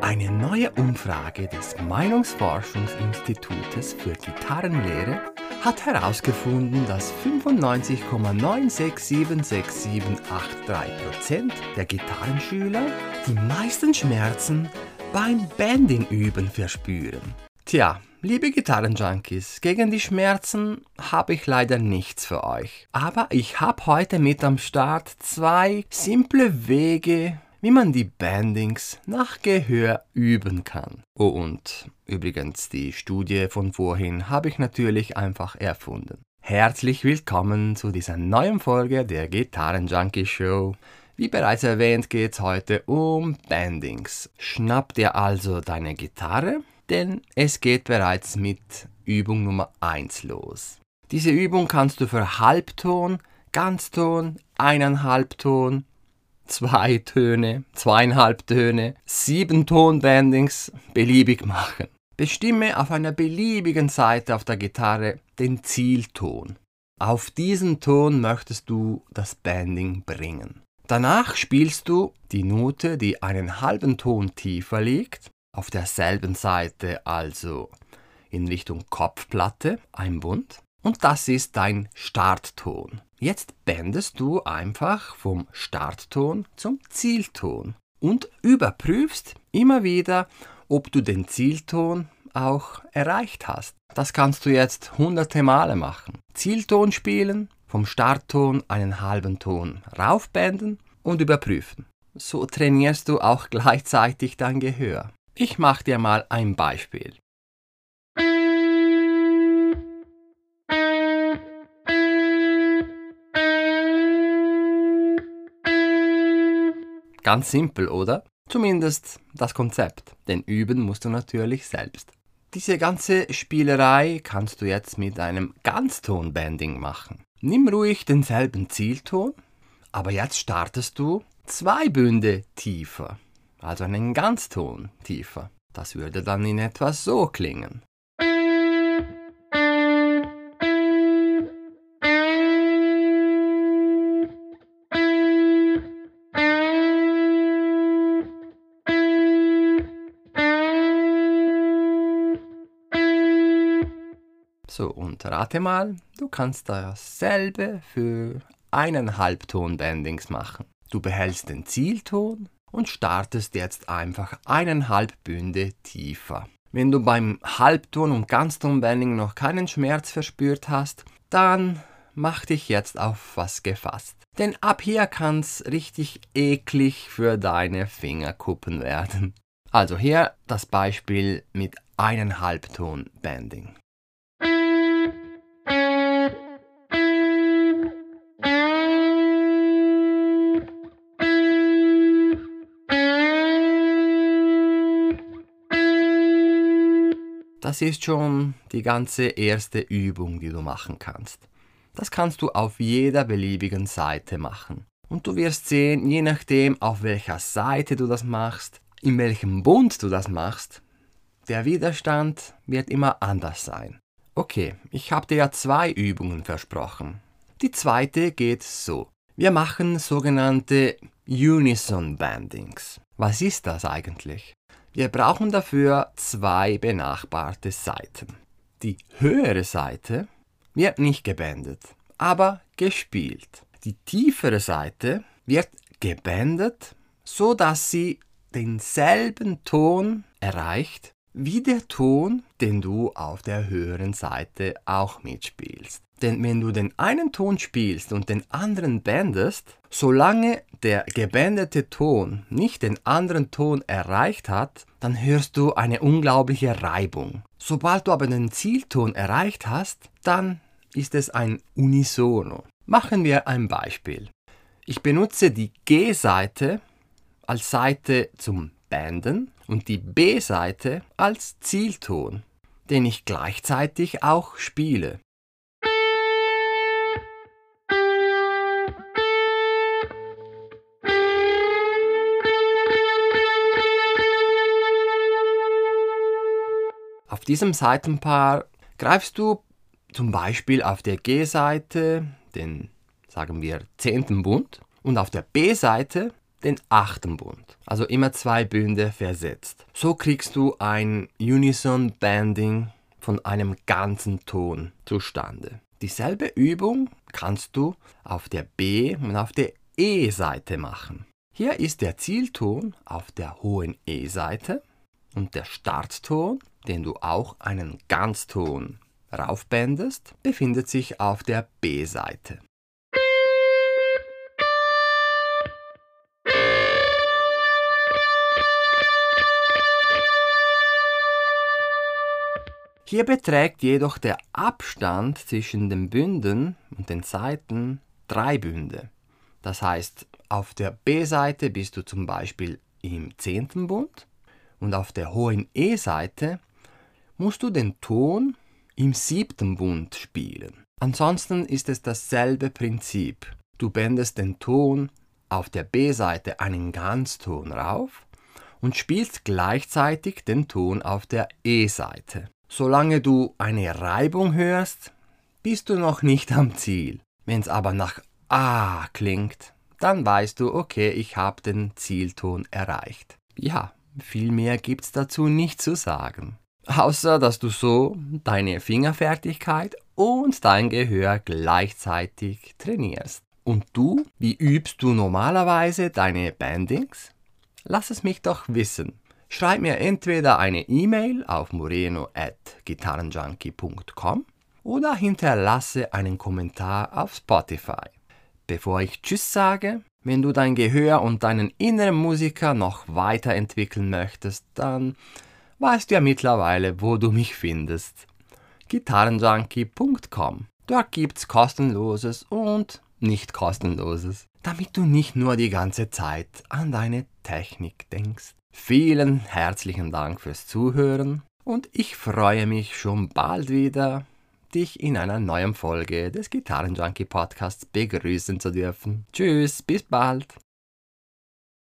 Eine neue Umfrage des Meinungsforschungsinstitutes für Gitarrenlehre hat herausgefunden, dass 95,9676783% der Gitarrenschüler die meisten Schmerzen beim Banding-Üben verspüren. Tja, liebe Gitarrenjunkies, gegen die Schmerzen habe ich leider nichts für euch. Aber ich habe heute mit am Start zwei simple Wege, wie man die Bandings nach Gehör üben kann. Oh, und übrigens, die Studie von vorhin habe ich natürlich einfach erfunden. Herzlich willkommen zu dieser neuen Folge der Gitarrenjunkie Show. Wie bereits erwähnt geht es heute um Bandings. Schnapp dir also deine Gitarre, denn es geht bereits mit Übung Nummer 1 los. Diese Übung kannst du für Halbton, Ganzton, eineinhalb Ton, zwei Töne, zweieinhalb Töne, sieben Tonbandings beliebig machen. Bestimme auf einer beliebigen Seite auf der Gitarre den Zielton. Auf diesen Ton möchtest du das Banding bringen. Danach spielst du die Note, die einen halben Ton tiefer liegt, auf derselben Seite also in Richtung Kopfplatte, ein Bund, und das ist dein Startton. Jetzt bändest du einfach vom Startton zum Zielton und überprüfst immer wieder, ob du den Zielton auch erreicht hast. Das kannst du jetzt hunderte Male machen. Zielton spielen, vom Startton einen halben Ton raufbänden und überprüfen. So trainierst du auch gleichzeitig dein Gehör. Ich mache dir mal ein Beispiel. Ganz simpel, oder? Zumindest das Konzept, denn üben musst du natürlich selbst. Diese ganze Spielerei kannst du jetzt mit einem Ganzton-Banding machen. Nimm ruhig denselben Zielton, aber jetzt startest du zwei Bünde tiefer, also einen Ganzton tiefer. Das würde dann in etwa so klingen. So, und rate mal, du kannst dasselbe für einen Halbton-Bendings machen. Du behältst den Zielton und startest jetzt einfach eineinhalb Bünde tiefer. Wenn du beim Halbton- und Ganzton-Bending noch keinen Schmerz verspürt hast, dann mach dich jetzt auf was gefasst. Denn ab hier kann's richtig eklig für deine Fingerkuppen werden. Also hier das Beispiel mit eineinhalb Ton Bending. Das ist schon die ganze erste Übung, die du machen kannst. Das kannst du auf jeder beliebigen Seite machen. Und du wirst sehen, je nachdem, auf welcher Seite du das machst, in welchem Bund du das machst, der Widerstand wird immer anders sein. Okay, ich habe dir ja zwei Übungen versprochen. Die zweite geht so. Wir machen sogenannte Unison Bandings. Was ist das eigentlich? Wir brauchen dafür zwei benachbarte Seiten. Die höhere Seite wird nicht gebändet, aber gespielt. Die tiefere Seite wird gebändet, so dass sie denselben Ton erreicht wie der Ton, den du auf der höheren Seite auch mitspielst. Denn wenn du den einen Ton spielst und den anderen bändest, solange der gebändete Ton nicht den anderen Ton erreicht hat, dann hörst du eine unglaubliche Reibung. Sobald du aber den Zielton erreicht hast, dann ist es ein Unisono. Machen wir ein Beispiel. Ich benutze die G-Seite als Seite zum Bänden und die B-Seite als Zielton, den ich gleichzeitig auch spiele. Auf diesem Seitenpaar greifst du zum Beispiel auf der G-Seite den, sagen wir, zehnten Bund und auf der B-Seite den achten Bund. Also immer zwei Bünde versetzt. So kriegst du ein Unison Banding von einem ganzen Ton zustande. Dieselbe Übung kannst du auf der B und auf der E-Seite machen. Hier ist der Zielton auf der hohen E-Seite und der Startton, den du auch einen Ganzton raufbändest, befindet sich auf der B-Seite. Hier beträgt jedoch der Abstand zwischen den Bünden und den Seiten drei Bünde. Das heißt, auf der B-Seite bist du zum Beispiel im zehnten Bund und auf der hohen E-Seite musst du den Ton im siebten Bund spielen. Ansonsten ist es dasselbe Prinzip. Du bändest den Ton auf der B-Seite einen Ganzton rauf und spielst gleichzeitig den Ton auf der E-Seite. Solange du eine Reibung hörst, bist du noch nicht am Ziel. Wenn es aber nach A klingt, dann weißt du, okay, ich habe den Zielton erreicht. Ja, viel mehr gibt's dazu nicht zu sagen. Außer dass du so deine Fingerfertigkeit und dein Gehör gleichzeitig trainierst. Und du, wie übst du normalerweise deine Bandings? Lass es mich doch wissen. Schreib mir entweder eine E-Mail auf moreno@gitarrenjunkie.com oder hinterlasse einen Kommentar auf Spotify. Bevor ich Tschüss sage, wenn du dein Gehör und deinen inneren Musiker noch weiterentwickeln möchtest, dann weißt du ja mittlerweile, wo du mich findest. gitarrenjunkie.com. Dort gibt's kostenloses und nicht kostenloses, damit du nicht nur die ganze Zeit an deine Technik denkst. Vielen herzlichen Dank fürs Zuhören und ich freue mich schon bald wieder, dich in einer neuen Folge des Gitarrenjunkie Podcasts begrüßen zu dürfen. Tschüss, bis bald.